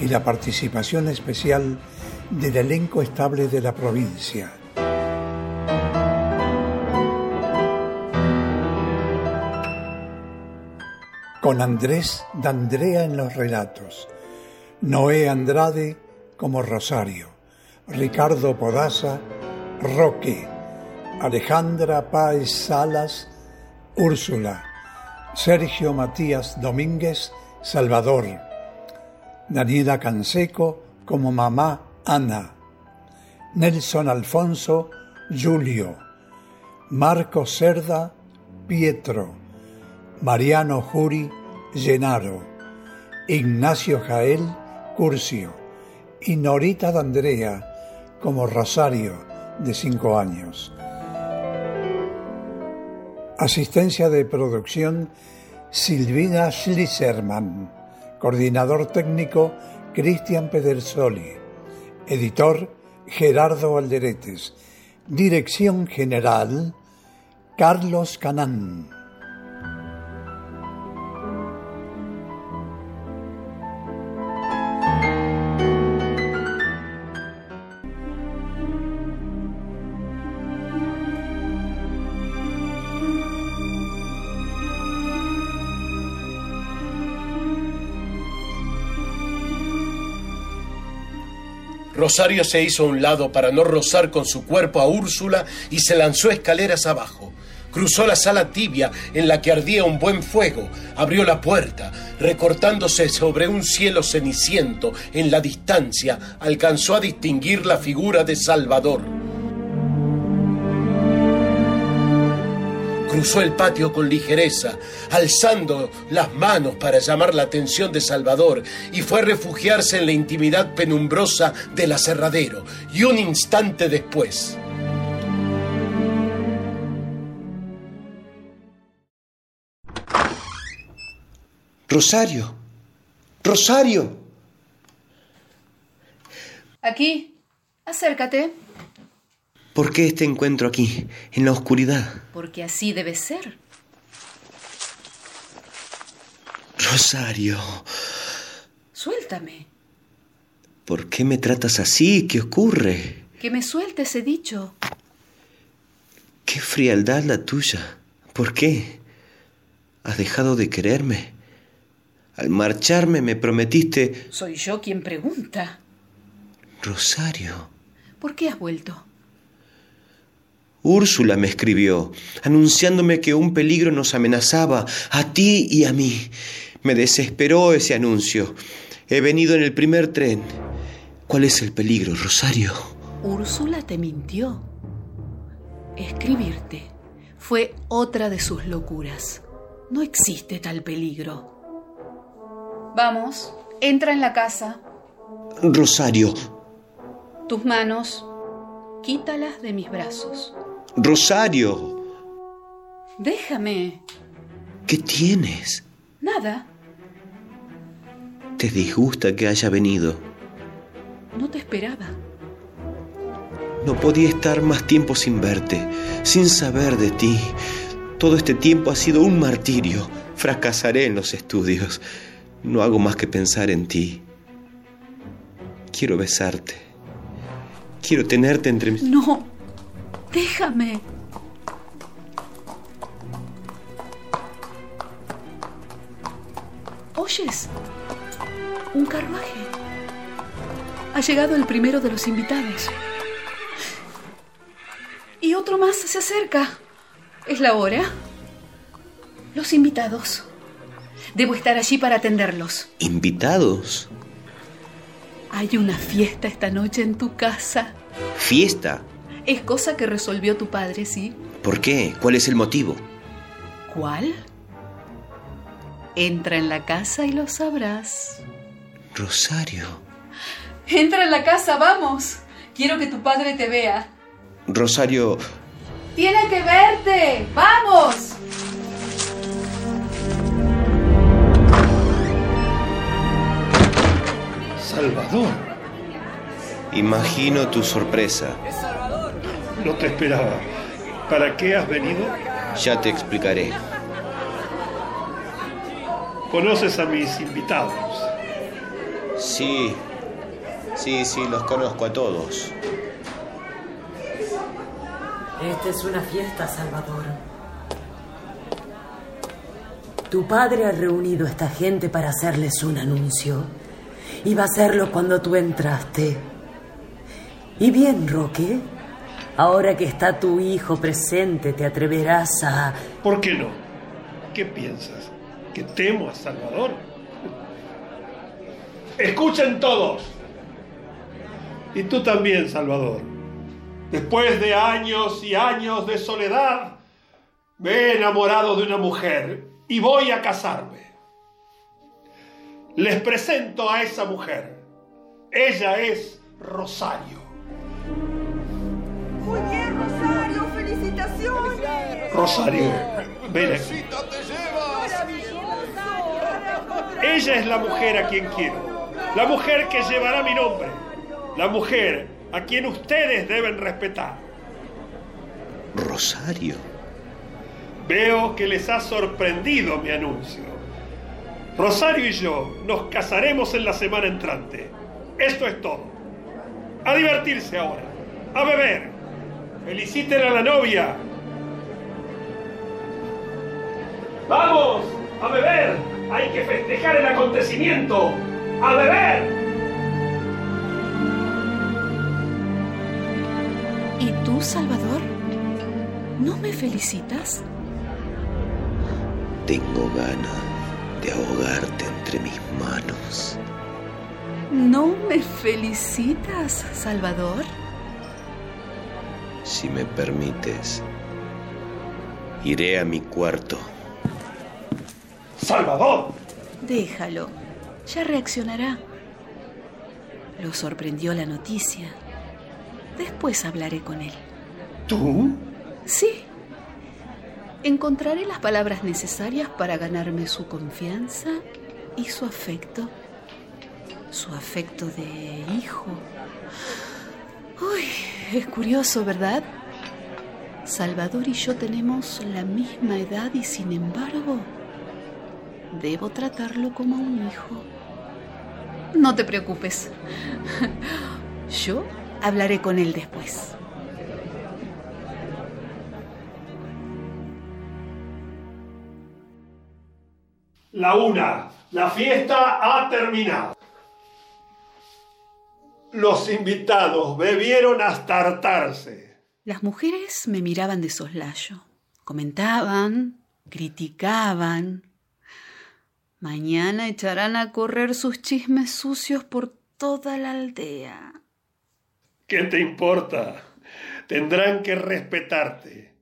y la participación especial del elenco estable de la provincia. Con Andrés D'Andrea en los relatos, Noé Andrade como Rosario, Ricardo Podaza, Roque, Alejandra Páez Salas, Úrsula, Sergio Matías Domínguez, Salvador, Daniela Canseco como mamá Ana, Nelson Alfonso, Julio, Marco Cerda, Pietro, Mariano Juri, Genaro, Ignacio Jael, Curcio y Norita D'Andrea como Rosario, de cinco años. Asistencia de producción Silvina Schlisserman. Coordinador técnico Cristian Pedersoli. Editor Gerardo Alderetes. Dirección general Carlos Canán. Rosario se hizo a un lado para no rozar con su cuerpo a Úrsula y se lanzó escaleras abajo. Cruzó la sala tibia en la que ardía un buen fuego, abrió la puerta, recortándose sobre un cielo ceniciento en la distancia, alcanzó a distinguir la figura de Salvador. Cruzó el patio con ligereza, alzando las manos para llamar la atención de Salvador, y fue a refugiarse en la intimidad penumbrosa del aserradero. Y un instante después, Rosario. Rosario. Aquí, acércate, ¿Por qué este encuentro aquí, en la oscuridad? porque así debe ser. Rosario, Suéltame, ¿por qué me tratas así? ¿Qué ocurre? que me sueltes, he dicho. Qué frialdad la tuya. ¿Por qué? ¿Has dejado de quererme? Al marcharme me prometiste... Soy yo quien pregunta. Rosario. ¿Por qué has vuelto? Úrsula me escribió, anunciándome que un peligro nos amenazaba, a ti y a mí. Me desesperó ese anuncio. He venido en el primer tren. ¿Cuál es el peligro, Rosario? Úrsula te mintió. Escribirte fue otra de sus locuras. No existe tal peligro. Vamos, entra en la casa. Rosario, Tus manos, quítalas de mis brazos. Rosario, Déjame. ¿qué tienes? Nada. ¿Te disgusta que haya venido? No te esperaba. No podía estar más tiempo sin verte, sin saber de ti. Todo este tiempo ha sido un martirio. Fracasaré en los estudios. No hago más que pensar en ti. Quiero besarte. Quiero tenerte entre mis... No. Déjame. ¿Oyes? Un carruaje. Ha llegado el primero de los invitados. Y otro más se acerca. ¿Es la hora? Los invitados. Debo estar allí para atenderlos. ¿Invitados? Hay una fiesta esta noche en tu casa. ¿Fiesta? Es cosa que resolvió tu padre, ¿sí? ¿Por qué? ¿Cuál es el motivo? ¿Cuál? Entra en la casa y lo sabrás. Rosario. Entra en la casa, vamos. Quiero que tu padre te vea. Rosario... Tiene que verte. Vamos. Salvador. Imagino tu sorpresa. No te esperaba. ¿Para qué has venido? Ya te explicaré. ¿Conoces a mis invitados? Sí, sí, sí, los conozco a todos. Esta es una fiesta, Salvador. Tu padre ha reunido a esta gente para hacerles un anuncio. Iba a hacerlo cuando tú entraste. Y bien, Roque, ahora que está tu hijo presente, te atreverás a... ¿Por qué no? ¿Qué piensas? ¿Que temo a Salvador? Escuchen todos. Y tú también, Salvador. Después de años y años de soledad, me he enamorado de una mujer y voy a casarme. Les presento a esa mujer. Ella es Rosario. Muy bien, Rosario, felicitaciones. Rosario, ven aquí. Ella es la mujer a quien quiero. La mujer que llevará mi nombre. La mujer a quien ustedes deben respetar. Rosario. Veo que les ha sorprendido mi anuncio. Rosario y yo nos casaremos en la semana entrante. Esto es todo. A divertirse ahora. A beber. Feliciten a la novia. ¡Vamos! ¡A beber! Hay que festejar el acontecimiento. ¡A beber! ¿Y tú, Salvador? ¿No me felicitas? Tengo ganas de ahogarte entre mis manos. ¿No me felicitas, Salvador? Si me permites, iré a mi cuarto. ¡Salvador! Déjalo. Ya reaccionará. Lo sorprendió la noticia. Después hablaré con él. ¿Tú? Sí. Encontraré las palabras necesarias para ganarme su confianza y su afecto. Su afecto de hijo. Es curioso, ¿verdad? Salvador y yo tenemos la misma edad y sin embargo, debo tratarlo como a un hijo. No te preocupes. Yo hablaré con él después. La una. La fiesta ha terminado. Los invitados bebieron hasta hartarse. Las mujeres me miraban de soslayo, comentaban, criticaban. Mañana echarán a correr sus chismes sucios por toda la aldea. ¿Qué te importa? Tendrán que respetarte.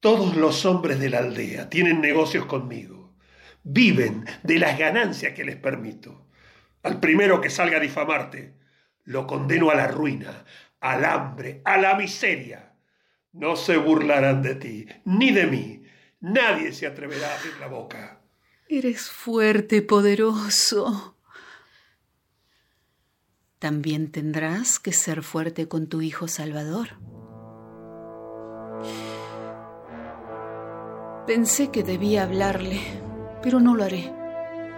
Todos los hombres de la aldea tienen negocios conmigo. Viven de las ganancias que les permito. Al primero que salga a difamarte, lo condeno a la ruina, al hambre, a la miseria. No se burlarán de ti, ni de mí. Nadie se atreverá a abrir la boca. Eres fuerte, poderoso. También tendrás que ser fuerte con tu hijo Salvador. Pensé que debía hablarle, pero no lo haré.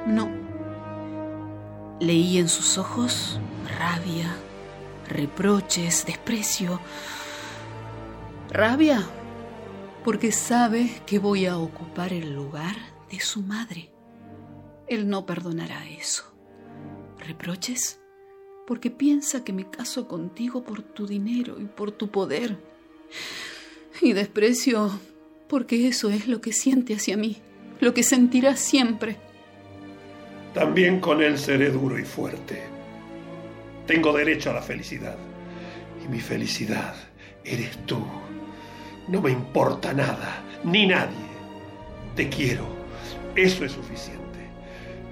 No. Leí en sus ojos rabia, reproches, desprecio. Rabia porque sabe que voy a ocupar el lugar de su madre. Él no perdonará eso. Reproches porque piensa que me caso contigo por tu dinero y por tu poder. Y desprecio porque eso es lo que siente hacia mí, lo que sentirá siempre. También con él seré duro y fuerte. Tengo derecho a la felicidad. Y mi felicidad eres tú. No me importa nada, ni nadie. Te quiero. Eso es suficiente.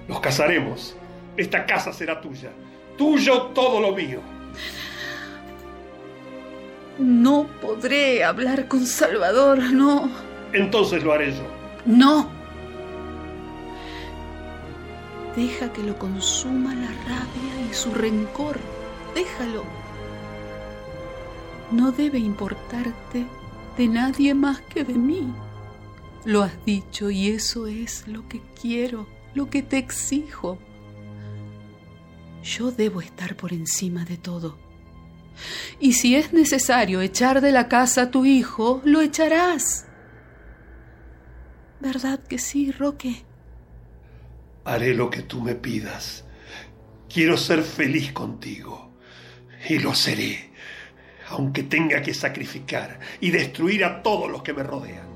Nos casaremos. Esta casa será tuya. tuyo, todo lo mío. No podré hablar con Salvador, no. Entonces lo haré yo. No. Deja que lo consuma la rabia y su rencor. Déjalo. No debe importarte de nadie más que de mí. Lo has dicho y eso es lo que quiero, lo que te exijo. Yo debo estar por encima de todo. Y si es necesario echar de la casa a tu hijo, lo echarás. ¿Verdad que sí, Roque? Haré lo que tú me pidas. Quiero ser feliz contigo. Y lo seré, aunque tenga que sacrificar y destruir a todos los que me rodean.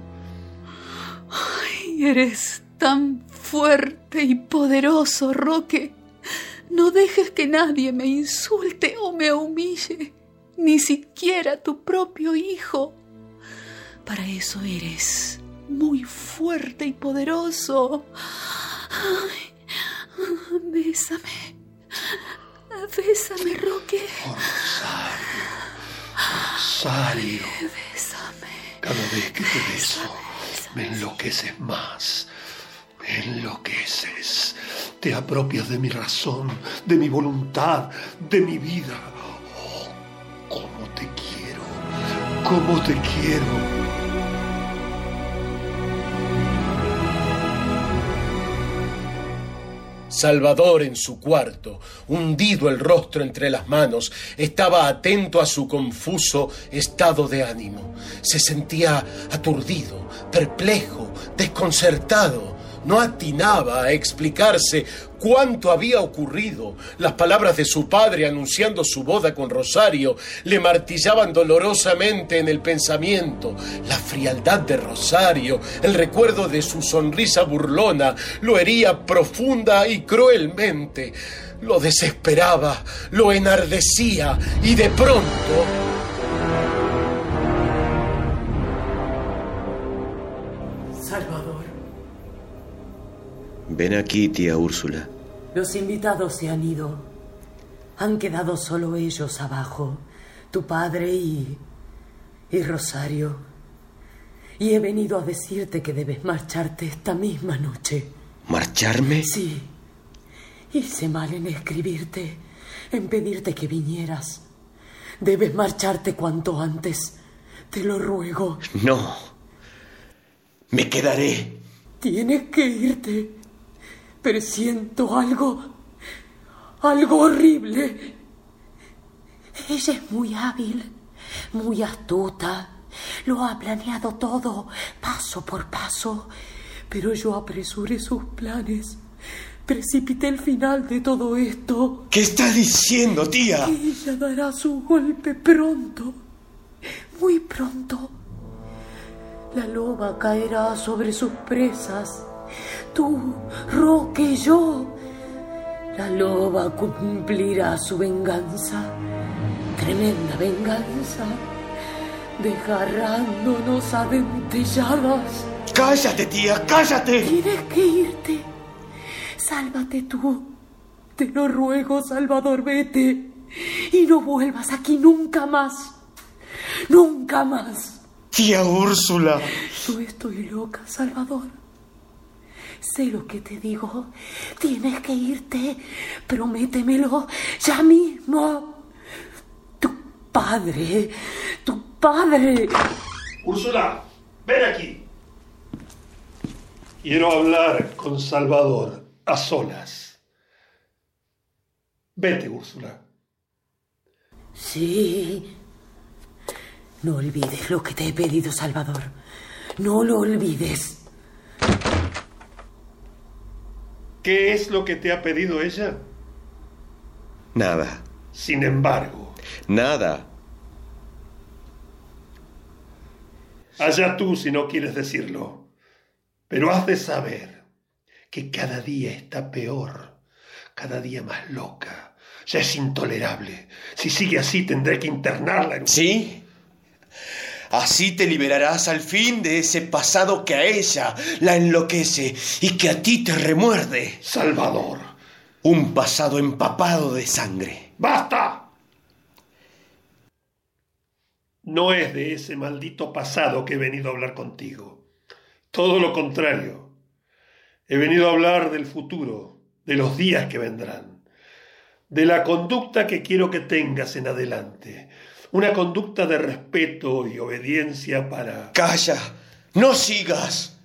Ay, eres tan fuerte y poderoso, Roque. No dejes que nadie me insulte o me humille, ni siquiera tu propio hijo. Para eso eres muy fuerte y poderoso. Ay, bésame. Bésame, Roque. Rosario. Rosario. Bésame. Cada vez que te beso, me enloqueces más. Me enloqueces. Te apropias de mi razón, de mi voluntad, de mi vida. Oh, cómo te quiero. Cómo te quiero. Salvador en su cuarto, hundido el rostro entre las manos, estaba atento a su confuso estado de ánimo. Se sentía aturdido, perplejo, desconcertado. No atinaba a explicarse cuánto había ocurrido. Las palabras de su padre anunciando su boda con Rosario le martillaban dolorosamente en el pensamiento. La frialdad de Rosario, el recuerdo de su sonrisa burlona, lo hería profunda y cruelmente. Lo desesperaba, lo enardecía y de pronto... Salvador, Ven aquí, tía Úrsula. Los invitados se han ido. Han quedado solo ellos abajo, tu padre y... y Rosario. Y he venido a decirte que debes marcharte esta misma noche. ¿Marcharme? Sí. Hice mal en escribirte, en pedirte que vinieras. Debes marcharte cuanto antes. Te lo ruego. No. Me quedaré. Tienes que irte. Presiento algo. algo horrible. Ella es muy hábil, muy astuta. Lo ha planeado todo, paso por paso. Pero yo apresuré sus planes. Precipité el final de todo esto. ¿Qué estás diciendo, tía? Ella dará su golpe pronto, muy pronto. La loba caerá sobre sus presas. Tú, Roque, yo. La loba cumplirá su venganza. Tremenda venganza. Desgarrándonos a dentelladas. Cállate, tía, cállate. Tienes que irte. Sálvate tú. Te lo ruego, Salvador, vete. Y no vuelvas aquí nunca más. Nunca más. Tía Úrsula. Yo estoy loca, Salvador. Sé lo que te digo. Tienes que irte. Prométemelo ya mismo. Tu padre. Tu padre. Úrsula, ven aquí. Quiero hablar con Salvador a solas. Vete, Úrsula. Sí. No olvides lo que te he pedido, Salvador. No lo olvides. ¿Qué es lo que te ha pedido ella? Nada. Sin embargo, Nada. allá tú si no quieres decirlo. Pero has de saber que cada día está peor, cada día más loca. Ya es intolerable. Si sigue así tendré que internarla en. ¿Sí? Así te liberarás al fin de ese pasado que a ella la enloquece y que a ti te remuerde. Salvador, un pasado empapado de sangre. ¡Basta! No es de ese maldito pasado que he venido a hablar contigo. Todo lo contrario. He venido a hablar del futuro, de los días que vendrán, de la conducta que quiero que tengas en adelante. Una conducta de respeto y obediencia para... Calla, no sigas.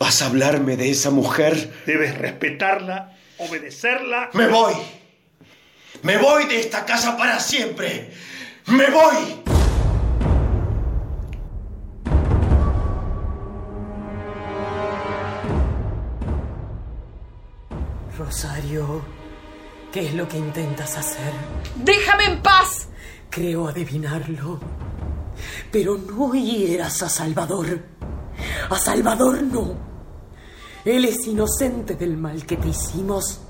¿Vas a hablarme de esa mujer? Debes respetarla, obedecerla. Me voy. Me voy de esta casa para siempre. Me voy. Rosario, ¿qué es lo que intentas hacer? ¡Déjame en paz! Creo adivinarlo. Pero no hieras a Salvador. A Salvador no. Él es inocente del mal que te hicimos.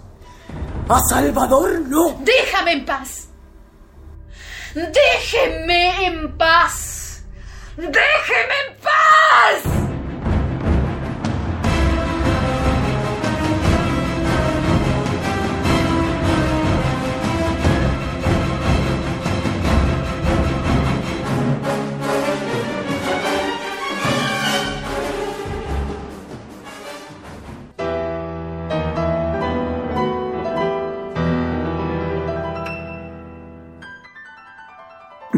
A Salvador no. ¡Déjame en paz! ¡Déjeme en paz! ¡Déjeme en paz!